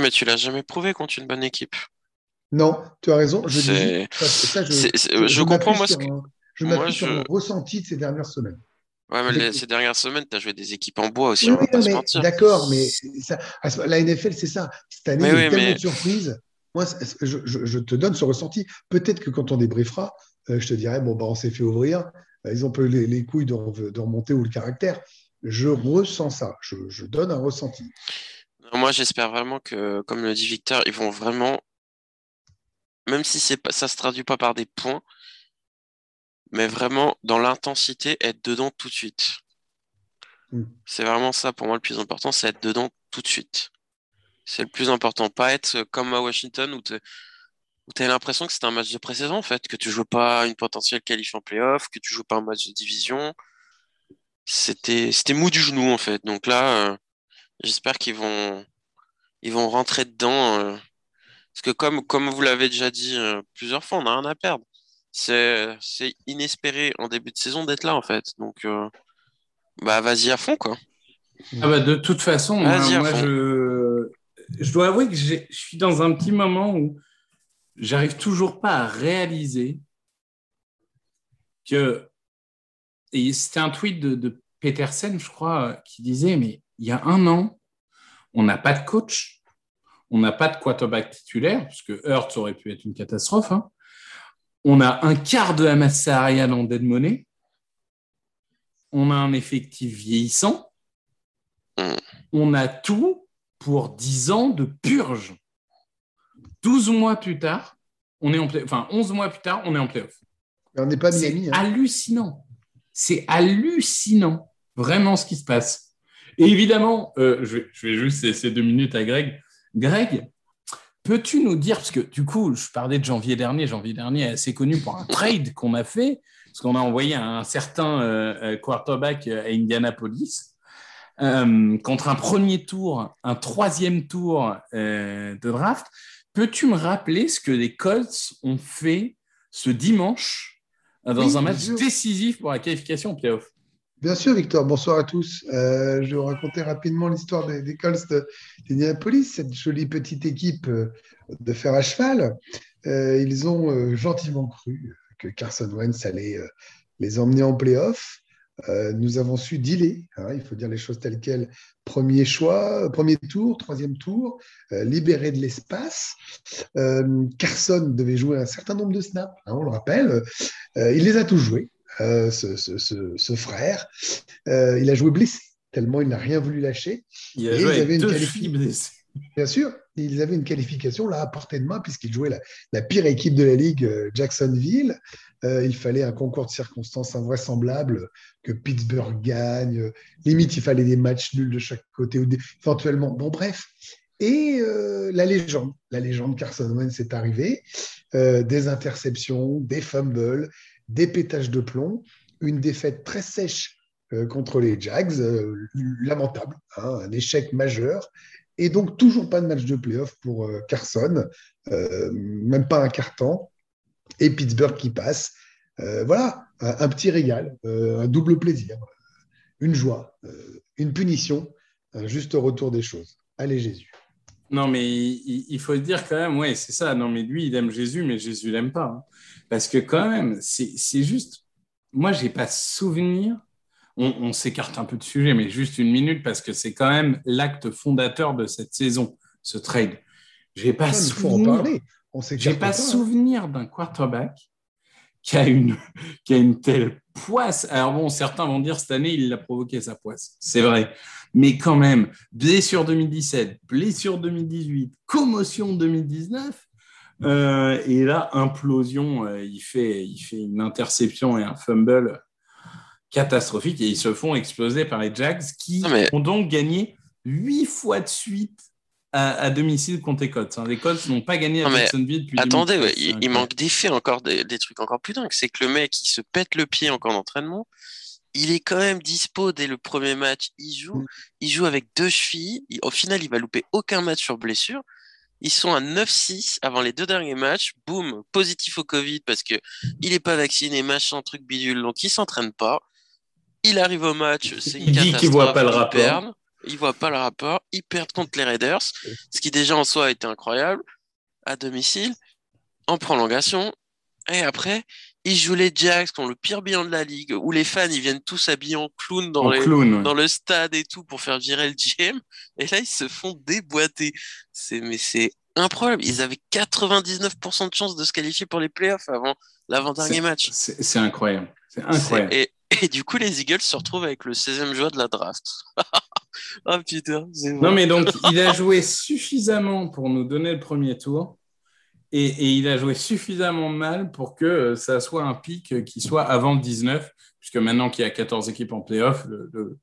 Mais tu l'as jamais prouvé contre une bonne équipe. Non, tu as raison. Je, dis, ça, ça, je, je, je, je comprends, moi, sur, que... je m'appuie sur mon ressenti de ces dernières semaines. Ouais, mais les, ces dernières semaines, tu as joué des équipes en bois aussi, oui, oui. D'accord, mais ça, la NFL, c'est ça. Cette année, mais il y a oui, tellement mais... de surprises. Moi, je, je, je, te donne ce ressenti. Peut-être que quand on débriefera, euh, je te dirais, bon, bah, on s'est fait ouvrir. Ils ont peu les, les couilles de, de, remonter ou le caractère. Je ressens ça. Je, je donne un ressenti. Moi, j'espère vraiment que, comme le dit Victor, ils vont vraiment, même si c'est pas, ça se traduit pas par des points, mais vraiment dans l'intensité, être dedans tout de suite. Mm. C'est vraiment ça pour moi le plus important, c'est être dedans tout de suite. C'est le plus important, pas être comme à Washington où tu as l'impression que c'était un match de pré-saison en fait, que tu joues pas une potentielle qualif en playoff, que tu joues pas un match de division. C'était mou du genou en fait. Donc là, euh, j'espère qu'ils vont ils vont rentrer dedans. Euh, parce que comme, comme vous l'avez déjà dit euh, plusieurs fois, on n'a rien à perdre. C'est inespéré en début de saison d'être là en fait. Donc bah vas-y à fond quoi. Ah bah de toute façon, moi, moi je, je dois avouer que je suis dans un petit moment où j'arrive toujours pas à réaliser que et c'était un tweet de, de, Petersen, je crois, qui disait mais il y a un an, on n'a pas de coach, on n'a pas de quarterback titulaire, parce que Hurts aurait pu être une catastrophe. Hein. On a un quart de la masse salariale en dead money. On a un effectif vieillissant. Mm. On a tout pour 10 ans de purge. 12 mois plus tard, on est en play... enfin 11 mois plus tard, on est en playoff. On n'est pas C'est Miami. Hein. hallucinant. C'est hallucinant, vraiment ce qui se passe. Et évidemment, euh, je, vais, je, vais, juste laisser deux minutes à Greg. Greg, peux-tu nous dire, parce que du coup, je parlais de janvier dernier, janvier dernier est assez connu pour un trade qu'on a fait, parce qu'on a envoyé un certain euh, quarterback à Indianapolis euh, contre un premier tour, un troisième tour euh, de draft. Peux-tu me rappeler ce que les Colts ont fait ce dimanche dans Oui, un match décisif pour la qualification au playoff? Bien sûr, Victor. Bonsoir à tous. Euh, je vais vous raconter rapidement l'histoire des, des Colts d'Indianapolis, cette jolie petite équipe euh, de fer à cheval. Euh, ils ont euh, gentiment cru que Carson Wentz allait euh, les emmener en playoff. Euh, nous avons su dealer, hein, il faut dire les choses telles quelles. Premier choix, premier tour, troisième tour, euh, libéré de l'espace. Euh, Carson devait jouer un certain nombre de snaps, hein, on le rappelle. Euh, il les a tous joués, euh, ce, ce- ce- ce frère. Euh, il a joué blessé, tellement il n'a rien voulu lâcher. Il a Et joué avec une deux filles blessées. Bien sûr, ils avaient une qualification là à portée de main puisqu'ils jouaient la, pire équipe de la ligue, euh, Jacksonville. Euh, il fallait un concours de circonstances invraisemblable que Pittsburgh gagne. Limite, il fallait des matchs nuls de chaque côté ou éventuellement. Bon, bref. Et euh, la légende, la légende Carson Wentz est arrivée. Des interceptions, des fumbles, des pétages de plomb, une défaite très sèche contre les Jags, lamentable, hein, un échec majeur. Et donc, toujours pas de match de playoff pour euh, Carson, euh, même pas un carton. Et Pittsburgh qui passe. Euh, voilà, un, petit régal, un double plaisir, une joie, une punition, un juste retour des choses. Allez, Jésus. Non, mais il, faut dire quand même, ouais, c'est ça. Non, mais lui, il aime Jésus, mais Jésus l'aime pas. hein. Parce que quand même, c'est c'est juste. Moi, j'ai pas souvenir. On, on s'écarte un peu de sujet, mais juste une minute, parce que c'est quand même l'acte fondateur de cette saison, ce trade. J'ai pas souvenir. J'ai pas hein. souvenir d'un quarterback qui a une, qui a une telle poisse. Alors bon, certains vont dire cette année, il a provoqué sa poisse. C'est vrai. Mais quand même, blessure 2017, blessure 2018, commotion 2019. euh, et là, implosion, euh, il, fait, il fait une interception et un fumble catastrophique et ils se font exploser par les Jags qui mais- ont donc gagné huit fois de suite à, à domicile contre les Colts. hein. Les Colts n'ont pas gagné à Jacksonville depuis Attendez, 2013. ouais, C'est il, manque des faits encore, des, des trucs encore plus dingues. C'est que le mec, il se pète le pied encore d'entraînement. Il est quand même dispo dès le premier match. Il joue, Mm. il joue avec deux chevilles. Il- au final, il va louper aucun match sur blessure. Ils sont à 9-6 avant les deux derniers matchs. Boum, positif au Covid parce que il est pas vacciné, machin, truc bidule. Donc il s'entraîne pas. Il arrive au match, c'est une Il dit qu'il voit catastrophe, pas le ils rapport. perdent. Ils voient pas le rapport. Ils perdent contre les Raiders, ce qui déjà en soi a été incroyable à domicile en prolongation. Et après, ils jouent les Jacks, qui ont le pire bilan de la ligue, où les fans ils viennent tous habillés en clown dans, En les, clown. ouais. dans le stade et tout pour faire virer le GM. Et là, ils se font déboîter. C'est, mais c'est improbable. Ils avaient 99% de chances de se qualifier pour les playoffs avant l'avant-dernier match. C'est incroyable. C'est incroyable. Et, et du coup, les Eagles se retrouvent avec le 16e joueur de la draft. oh putain, c'est Non, mais donc, il a joué suffisamment pour nous donner le premier tour et, et il a joué suffisamment mal pour que euh, ça soit un pic qui soit avant le 19, puisque maintenant qu'il y a 14 équipes en playoff, le, le-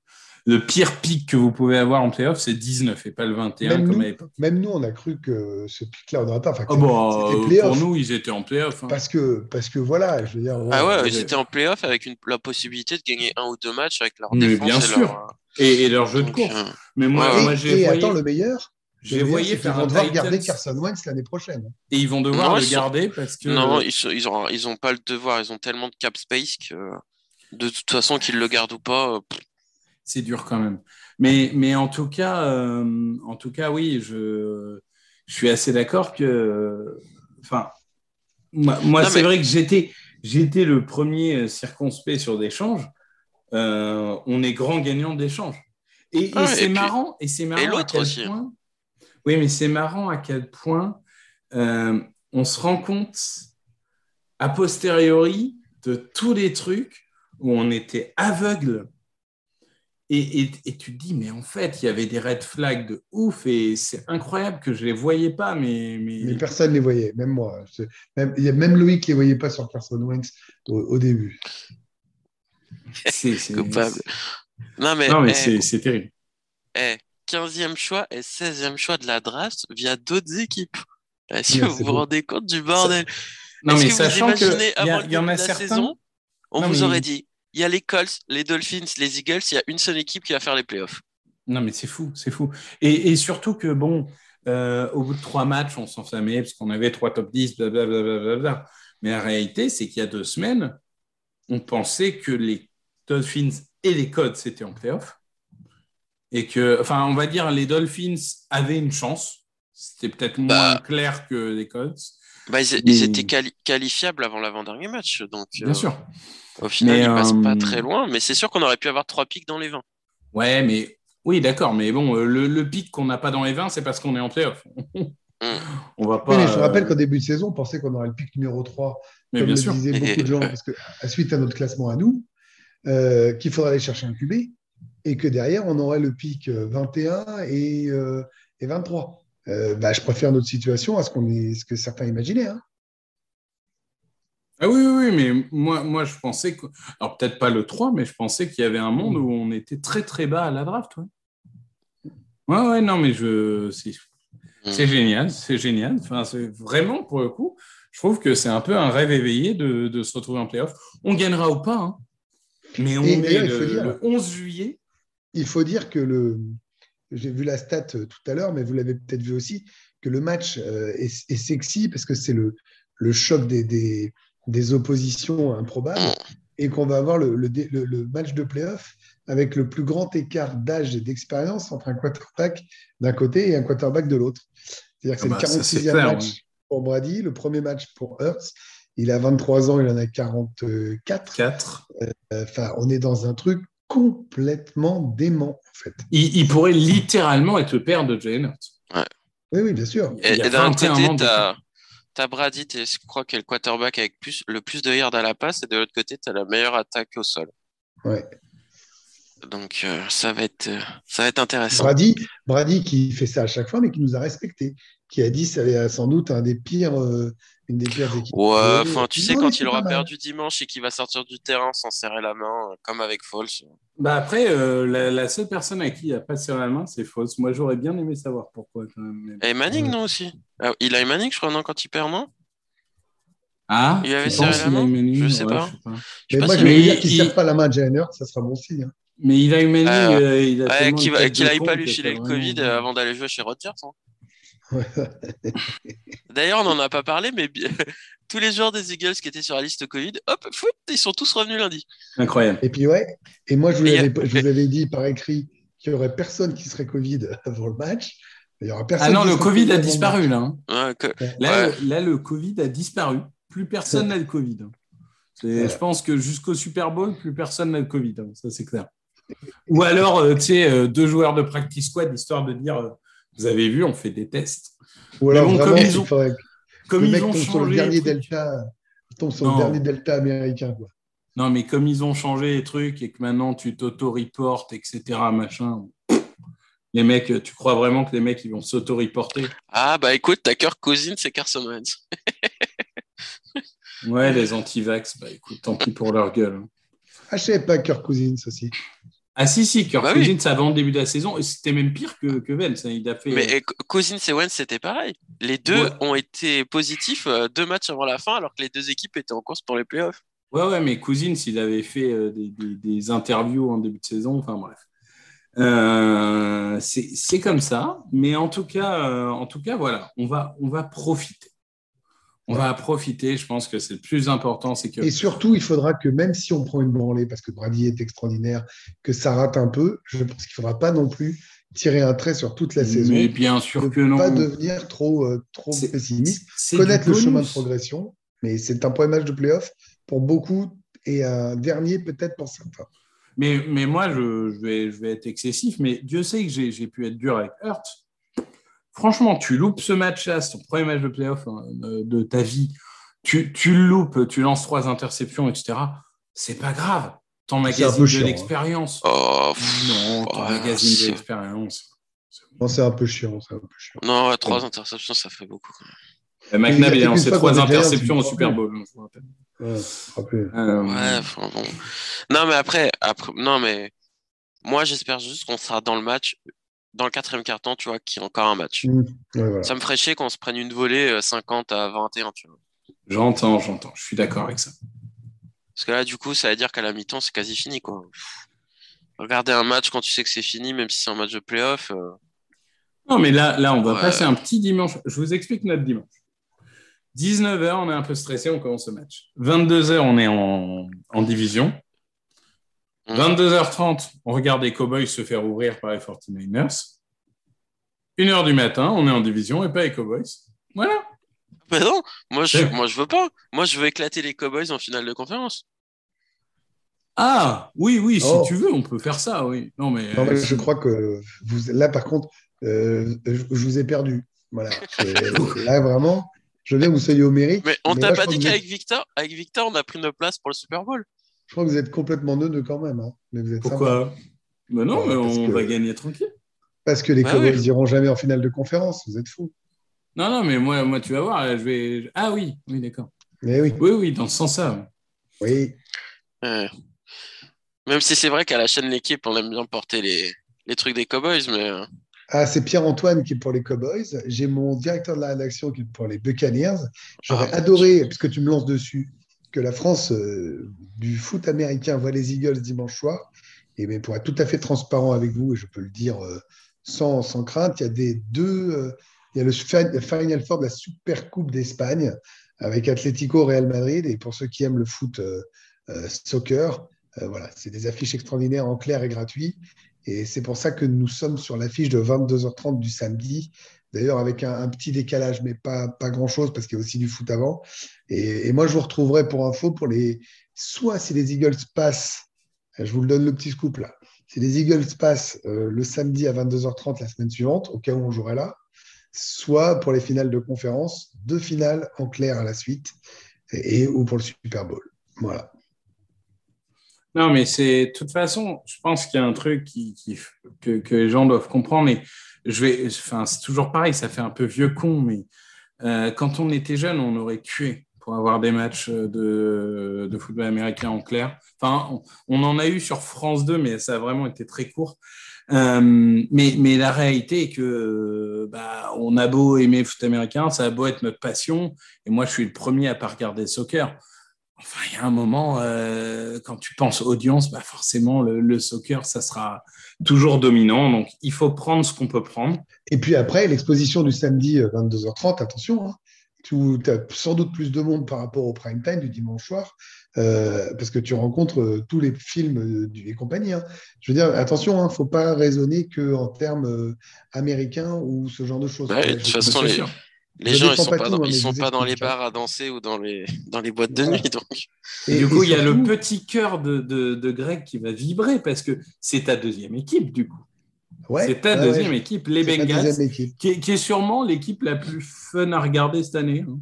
le pire pic que vous pouvez avoir en playoff, c'est 19 et pas le 21 Même comme nous, à l'époque. Même nous, on a cru que ce pic-là, on n'aurait pas. Enfin, Ah bah, euh, playoff. pour nous, ils étaient en playoff. hein. Parce que, parce que voilà, je veux dire. Ah ouais, ouais, ils étaient en playoff avec une, la possibilité de gagner un ou deux matchs avec leur Mais défense bien et sûr. leur, Et, et leur jeu de course. euh, Mais moi, Ouais, moi j'ai et voyé, attends, le meilleur, j'ai voyé faire vont un devoir garder Carson Wentz l'année prochaine. et ils vont devoir Non, le sont- garder parce que Non, ils, sont- ils, ont, ils ont pas le devoir, ils ont tellement de cap space que de toute façon qu'ils le gardent ou pas. C'est dur quand même. Mais, mais en tout cas, euh, en tout cas, oui, je, je suis assez d'accord que, enfin, moi, c'est mais- vrai que j'étais, j'étais le premier circonspect sur d'échanges. Euh, on est grand gagnant d'échanges. Et, et Ah, c'est puis- marrant, et c'est marrant à l'autre quel aussi. hein. point. Oui, mais c'est marrant à quel point euh, on se rend compte a posteriori de tous les trucs où on était aveugle et, et- et tu te dis, mais en fait, il y avait des red flags de ouf et c'est incroyable que je les voyais pas, mais, mais... Mais personne ne les voyait, même moi. Même, il y a même Loïc qui ne les voyait pas sur Carson Wentz au, au début. c'est, Coupable. Non, mais, Non, mais eh, c'est, terrible. eh, 15e choix et 16e choix de la draft via d'autres équipes. Eh, si Ouais, vous vous beau. rendez compte du bordel. Non, Est-ce mais que vous sachant que imaginez il y, y en a certains. saison, on Non, vous mais- aurait dit, il y a les Colts, les Dolphins, les Eagles, il y a une seule équipe qui va faire les playoffs. Non, mais c'est fou, c'est fou. Et, et surtout que, bon, euh, au bout de trois matchs, on s'enflammait parce qu'on avait trois top 10, blablabla. Mais la réalité, c'est qu'il y a deux semaines, on pensait que les Dolphins et les Colts étaient en playoff. Et que, enfin, on va dire, les Dolphins avaient une chance. C'était peut-être moins Bah. clair que les Colts. Bah, ils, Mais- ils étaient quali- qualifiables avant l'avant-dernier match. Donc, euh, Bien sûr. Au final, Mais, il passe pas euh, très loin, mais c'est sûr qu'on aurait pu avoir trois pics dans les 20. Ouais, mais oui, d'accord. Mais bon, euh, le, le pic qu'on n'a pas dans les 20, c'est parce qu'on est en playoff. on va pas. Oui, je euh, rappelle qu'au début de saison, on pensait qu'on aurait le pic numéro 3, mais comme bien le sûr. disaient beaucoup de gens, parce que à suite à notre classement à nous, euh, qu'il faudrait aller chercher un QB et que derrière, on aurait le pic euh, 21 et, euh, et 23. Euh, bah, je préfère notre situation à ce, qu'on est, ce que certains imaginaient. hein. Ah oui, oui, oui, mais moi, moi, je pensais que. Alors, peut-être pas le 3, mais je pensais qu'il y avait un monde où on était très, très bas à la draft. Ouais, ouais, ouais, non, mais je. C'est c'est génial, c'est génial. Enfin, c'est vraiment, pour le coup, je trouve que c'est un peu un rêve éveillé de, de se retrouver en playoff. On gagnera ou pas, hein. mais on Et est le, dire- le 11 juillet. Il faut dire que le. J'ai vu la stat euh, tout à l'heure, mais vous l'avez peut-être vu aussi, que le match euh, est, est sexy parce que c'est le, le choc des, des, des oppositions improbables et qu'on va avoir le, le, dé- le- le match de playoff avec le plus grand écart d'âge et d'expérience entre un quarterback d'un côté et un quarterback de l'autre. C'est-à-dire que Ah c'est bah, c'est le 46e clair, match ouais. pour Brady, le premier match pour Hurts. Il a 23 ans, il en a 44. 4. Enfin, on est dans un truc complètement dément, en fait. Il, il pourrait littéralement être le père de Jalen Hurts. Oui, oui, bien sûr. Et, Il y a et d'un 21 côté, ans t'as as Brady, t'es- je crois qu'est le quarterback avec plus, le plus de yards à la passe, et de l'autre côté, tu as la meilleure attaque au sol. Ouais. Donc euh, ça va être euh, ça va être intéressant. Brady, Brady qui fait ça à chaque fois, mais qui nous a respecté, qui a dit que ça avait sans doute un des pires, euh, une des pires équipes. Ouais, enfin tu sais quand il aura perdu dimanche et qu'il va sortir du terrain sans serrer la main, euh, comme avec Foles. Bah après, euh, la, la seule personne à qui il a pas serré la main, c'est Fausse. Moi, j'aurais bien aimé savoir pourquoi. quand même. Et Manning Ouais. non aussi. Il a eu Manning je crois non quand il perd non. Ah, Il avait serré la main eu Manning Je sais Ouais, pas. sais pas. Je sais Mais pas moi, si- je vais dire il- qu'il ne il- serre pas la main à Hurts, ça sera bon signe. hein. Mais il a eu Manning, Euh, euh, il a Ouais, qu'il une va- tête qu'il de aille con pas lui filer le Covid avant d'aller jouer chez Rodgers. hein. D'ailleurs, on n'en a pas parlé, mais tous les joueurs des Eagles qui étaient sur la liste Covid, hop, foot, ils sont tous revenus lundi. Incroyable. Et puis, ouais, et moi, je vous, avais, je vous avais dit par écrit qu'il n'y aurait personne qui serait Covid avant le match. Il y aura personne Ah non, le Covid a disparu là. hein. Ouais, que- Là, Ouais. le, là, le Covid a disparu. Plus personne n'a le Covid. Ouais. Je pense que jusqu'au Super Bowl, plus personne n'a le Covid. hein. Ça, c'est clair. Ou alors, euh, tu sais, euh, deux joueurs de practice squad, histoire de dire, euh, vous avez vu, on fait des tests. Ou alors, Mais bon, vraiment, comme ils il ont- faudrait que Comme le ils mec ont tombe sur le changé. dernier les trucs- delta, tombe sur Non. le dernier delta américain. Quoi. Non, mais comme ils ont changé les trucs et que maintenant tu t'auto-reportes, etc., machin. Les mecs, tu crois vraiment que les mecs ils vont s'auto-reporter? Ah bah écoute, t'as Kirk Cousins et Carson Wentz. Ouais, les anti-vax, bah écoute, tant pis pour leur gueule. hein. Ah, je savais pas Kirk Cousins aussi. Ah si, si, Kirk Bah oui. Cousins avant le début de la saison, c'était même pire que, que hein. Il a fait. Mais Co- Cousins et Wentz, c'était pareil. Les deux Ouais. ont été positifs euh, deux matchs avant la fin, alors que les deux équipes étaient en course pour les playoffs. Ouais, ouais, mais Cousins, il avait fait euh, des, des- des interviews en début de saison. Enfin bref. Euh, c'est c'est comme ça, mais en tout cas, euh, en tout cas, voilà, on va, on va profiter. On va profiter. Je pense que c'est le plus important, c'est que. Et surtout, il faudra que même si on prend une branlée, parce que Brady est extraordinaire, que ça rate un peu, je pense qu'il ne faudra pas non plus tirer un trait sur toute la saison. mais bien sûr que non. pas devenir trop, euh, trop pessimiste. Connaître le chemin de progression, mais c'est un premier match de playoff pour beaucoup et un dernier peut-être pour certains. Mais, mais moi, je, je vais, je vais être excessif, mais Dieu sait que j'ai j'ai pu être dur avec Hurt. Franchement, tu loupes ce match-là, c'est ton premier match de playoff hein, de, de ta vie. Tu, tu le loupes, tu lances trois interceptions, etc. C'est pas grave. Peu de hein. l'expérience. Oh, pff, Non, ton ouais, magazine de c'est- l'expérience. Non, c'est un peu chiant, c'est un peu chiant. Non, ouais, trois interceptions, ça fait beaucoup. quand même. Euh, McNabb, Il a lancé trois interceptions au Super. Bowl. hein, je vous rappelle. Ouais, rappelle. Euh, Ouais, enfin, bon. Non, mais après, après, non, mais moi, j'espère juste qu'on sera dans le match, dans le quatrième carton, tu vois, qu'il y a encore un match. Mmh. Ouais, voilà. Ça me ferait chier qu'on se prenne une volée euh, 50 à 21, tu vois. J'entends, j'entends. Je suis d'accord avec ça. Parce que là, du coup, ça veut dire qu'à la mi-temps, c'est quasi fini, quoi. Regarder un match quand tu sais que c'est fini, même si c'est un match de playoff. euh, Non, mais là, là on va Ouais. passer un petit dimanche. Je vous explique notre dimanche. 19h, on est un peu stressé, on commence le match. 22h, on est en, en division. Mhm. 22h30, on regarde les Cowboys se faire ouvrir par les 49ers. 1h du matin, on est en division et pas les Cowboys. Voilà. Mais non, moi je, Ouais. moi je veux pas. Moi je veux éclater les Cowboys en finale de conférence. Ah, oui, oui, si Oh. tu veux, on peut faire ça, oui. Non, mais, Non, mais euh, je crois que vous, là, par contre, euh, je, je vous ai perdu. Voilà. Là, vraiment, je veux bien que vous soyez au mérite. Mais on t'a pas dit qu'avec Victor, avec Victor, on a pris nos places pour le Super Bowl. Je crois que vous êtes complètement neuneux quand même. hein. Mais vous êtes pourquoi? Ben non, Ouais, mais on que- va gagner tranquille. Parce que les Bah Cowboys oui. n'iront jamais en finale de conférence. Vous êtes fous. Non, non, mais moi, moi, tu vas voir, là, je vais. Ah oui, oui, d'accord. Mais oui, Oui, oui, dans ce sens-là. oui. Ouais. Même si c'est vrai qu'à la chaîne L'équipe, on aime bien porter les, les trucs des Cowboys, mais euh, Ah, c'est Pierre-Antoine qui est pour les Cowboys. J'ai mon directeur de la rédaction qui est pour les Buccaneers. J'aurais Ah. adoré, puisque tu me lances dessus, que la France euh, du foot américain voit les Eagles dimanche soir. Et mais pour être tout à fait transparent avec vous, et je peux le dire euh, sans, sans crainte, il y a des deux. euh, il y a le fi- le Final Four de la Super Coupe d'Espagne avec Atlético Real Madrid. Et pour ceux qui aiment le foot soccer, voilà, c'est des affiches extraordinaires en clair et gratuit. Et c'est pour ça que nous sommes sur l'affiche de 22h30 du samedi. D'ailleurs, avec un, petit décalage, mais pas, pas grand-chose, parce qu'il y a aussi du foot avant. Et, moi, je vous retrouverai pour info pour les. Soit si les Eagles passent, je vous le donne le petit scoop là. Si les Eagles passent euh, le samedi à 22h30 la semaine suivante, au cas où on jouerait là, soit pour les finales de conférence, deux finales en clair à la suite, et, ou pour le Super Bowl. Voilà. Non, mais c'est, de toute façon, je pense qu'il y a un truc qui, que les gens doivent comprendre. Et je vais, enfin, c'est toujours pareil, ça fait un peu vieux con, mais euh, quand on était jeune, on aurait tué pour avoir des matchs de, de football américain en clair. Enfin, on, on en a eu sur France 2, mais ça a vraiment été très court. Euh, mais, mais la réalité est que bah, on a beau aimer le foot américain, ça a beau être notre passion, et moi je suis le premier à pas regarder le soccer. Enfin, il y a un moment, euh, quand tu penses audience, bah forcément, le, le soccer, ça sera toujours dominant. Donc, il faut prendre ce qu'on peut prendre. Et puis après, l'exposition du samedi euh, 22h30, attention, hein, tu as sans doute plus de monde par rapport au prime time du dimanche soir, euh, parce que tu rencontres euh, tous les films euh, du, et compagnie. hein. Je veux dire, attention, il ne faut pas raisonner qu'en termes euh, américains ou ce genre de choses. Ouais, Ouais, de toute façon, les- sûr. Les Je gens, ils défends sont pas pas tout, dans, hein, ils sont pas dans les bars à danser ou dans les, dans les boîtes de nuit. Donc, Et- du coup, il y a le petit cœur de, de, de Greg qui va vibrer parce que c'est ta deuxième équipe, du coup. Ouais, c'est ta deuxième ouais, équipe, les Bengals, équipe. qui est, qui est sûrement l'équipe la plus fun à regarder cette année. hein.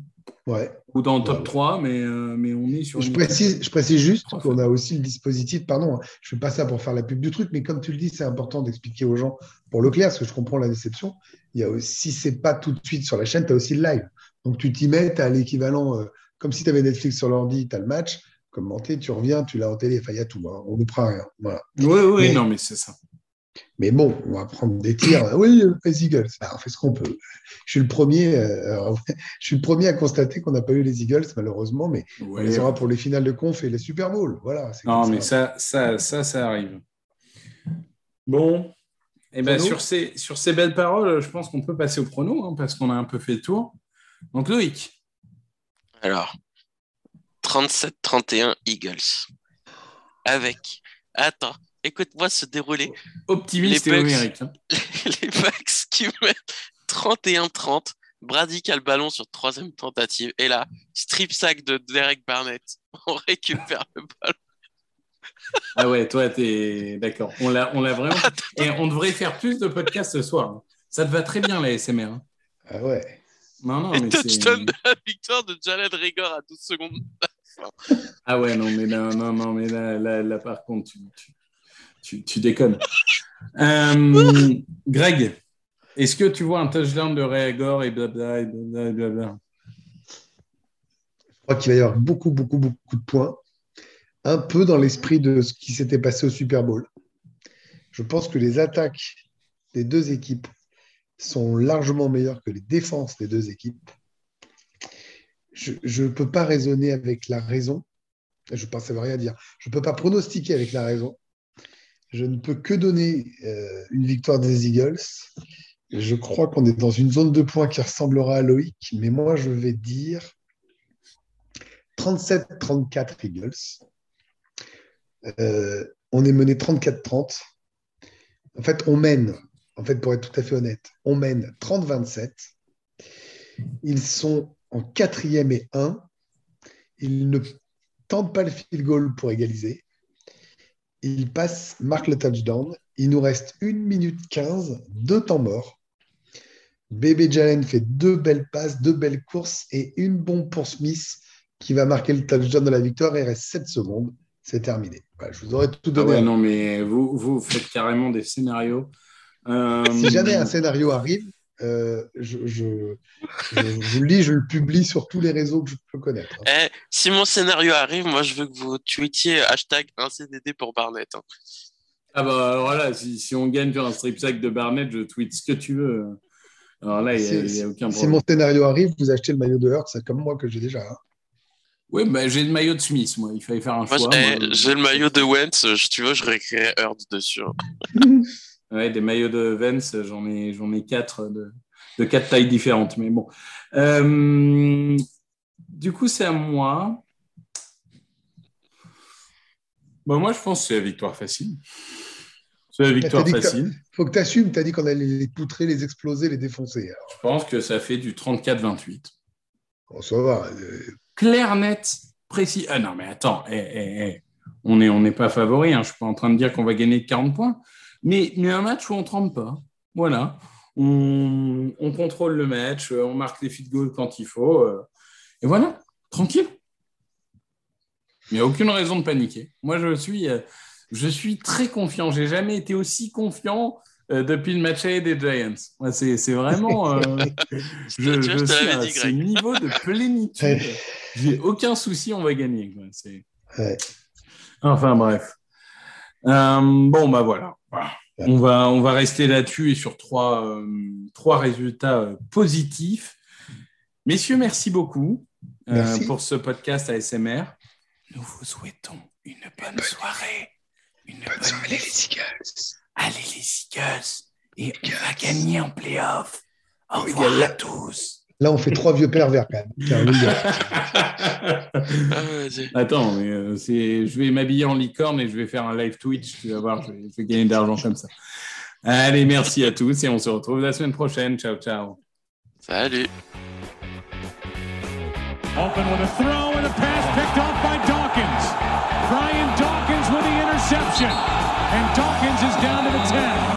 Ouais. Ou dans le top Ouais, ouais. 3, mais, euh, mais on est sur Je une- précise, je précise juste qu'on a aussi le dispositif, pardon, hein, je ne fais pas ça pour faire la pub du truc, mais comme tu le dis, c'est important d'expliquer aux gens pour Leclerc, parce que je comprends la déception. Il y a aussi, si ce n'est pas tout de suite sur la chaîne, tu as aussi le live. Donc tu t'y mets, tu as l'équivalent, euh, comme si tu avais Netflix sur l'ordi, tu as le match, commenté, tu reviens, tu l'as en télé, enfin, il y a tout, hein, on ne prend rien. Voilà. Oui, oui, Mais- non, mais c'est ça. Mais bon, on va prendre des tirs. Oui, les Eagles, Bah, on fait ce qu'on peut. Je suis le premier, euh, je suis le premier à constater qu'on n'a pas eu les Eagles, malheureusement, mais on les aura pour les finales de conf et les Super Bowl. Voilà. c'est Non, mais ça, ça, ça, ça arrive. Bon, et ben sur ces, sur ces belles paroles, je pense qu'on peut passer au prono, hein, parce qu'on a un peu fait le tour. Donc Loïc, alors, 37-31 Eagles. Avec, attends, écoute-moi se dérouler. optimiste Les et Bucks. numérique. hein. les Bucks qui mettent 31-30. Brady qui a le ballon sur troisième tentative. Et là, strip sack de Derek Barnett. On récupère le ballon. Ah ouais, toi, t'es d'accord. On l'a, on l'a vraiment. Et on devrait faire plus de podcasts ce soir. Ça te va très bien, la SMR. hein. Ah ouais. Non, non, Et mais c'est... touchdown de la victoire de Jared Rigor à 12 secondes. Ah ouais, non, mais là, non, non, mais là, là, là, par contre, tu, tu, tu, tu déconnes. Euh, Greg, est-ce que tu vois un touchdown de Réagor et blabla et blabla et blabla Je crois qu'il va y avoir beaucoup, beaucoup, beaucoup de points. Un peu dans l'esprit de ce qui s'était passé au Super Bowl. Je pense que les attaques des deux équipes sont largement meilleures que les défenses des deux équipes. Je ne peux pas raisonner avec la raison. Je rien dire. Je ne peux pas pronostiquer avec la raison. Je ne peux que donner euh, une victoire des Eagles. Je crois qu'on est dans une zone de points qui ressemblera à Loïc, mais moi je vais dire 37-34 Eagles. Euh, on est mené 34-30. En fait, on mène, en fait, pour être tout à fait honnête, on mène 30-27. Ils sont en quatrième et 1. Ils ne tentent pas le field goal pour égaliser. il passe, marque le touchdown. Il nous reste 1 minute 15, deux temps morts. Bébé Jalen fait deux belles passes, deux belles courses et une bombe pour Smith qui va marquer le touchdown de la victoire. Il reste 7 secondes. C'est terminé. Voilà, je vous aurais tout Ah donné. ouais, non, mais vous, vous faites carrément des scénarios. Euh, Si jamais un scénario arrive, euh, je, je, je, je le lis, je le publie sur tous les réseaux que je peux connaître. Eh, si mon scénario arrive, moi je veux que vous tweetiez hashtag un CDD pour Barnett. hein. Ah bah alors là, si, si on gagne sur un strip sack de Barnett, je tweet ce que tu veux. Alors là, il n'y a, il y a aucun Si problème. mon scénario arrive, vous achetez le maillot de Hurts, c'est comme moi que j'ai déjà. hein. Oui, bah, j'ai le maillot de Smith, moi. Il fallait faire un Moi, choix. moi. j'ai le maillot de Wentz, euh, si tu veux, je réécrirai Hurts dessus. hein. Ouais, des maillots de Vance, j'en ai, j'en ai quatre de, de quatre tailles différentes. Mais bon. Euh, du coup, c'est à moi. Bah, moi, je pense que c'est la victoire facile. C'est la victoire facile. faut que tu assumes, tu as dit qu'on allait les poutrer, les exploser, les défoncer. Alors, Je pense que ça fait du 34-28. bon, ça va. Clair, net, précis. Ah non, mais attends, eh, eh, eh. on n'est on n'est pas favori. Hein. Je ne suis pas en train de dire qu'on va gagner de 40 points. Mais, mais un match où on ne trempe pas. Voilà. On, on contrôle le match, euh, on marque les feed goals quand il faut. euh, et voilà, tranquille. Il n'y a aucune raison de paniquer. Moi, je suis, euh, je suis très confiant. J'ai jamais été aussi confiant euh, depuis le match aller des Giants. C'est c'est vraiment. euh, je, suis à ce niveau de plénitude. J'ai aucun souci, on va gagner. quoi. C'est- Ouais. Enfin bref. Euh, bon, bah voilà. On, va, on va rester là-dessus et sur trois, trois résultats positifs. Messieurs, merci beaucoup Merci. pour ce podcast ASMR. Nous vous souhaitons une bonne soirée. Une bonne Allez, les Eagles. Allez les Eagles. Et on va gagner en playoff. Au Oui, revoir gars. à tous. Là, on fait trois vieux pervers quand même. Ah. Attends, mais euh, c'est... je vais m'habiller en licorne et je vais faire un live Twitch. Tu vas voir, je vais, je vais gagner de l'argent comme ça. Allez, merci à tous et on se retrouve la semaine prochaine. Ciao, ciao. Salut. Open with a throw and a pass picked off by interception. And Dawkins is down to the 10.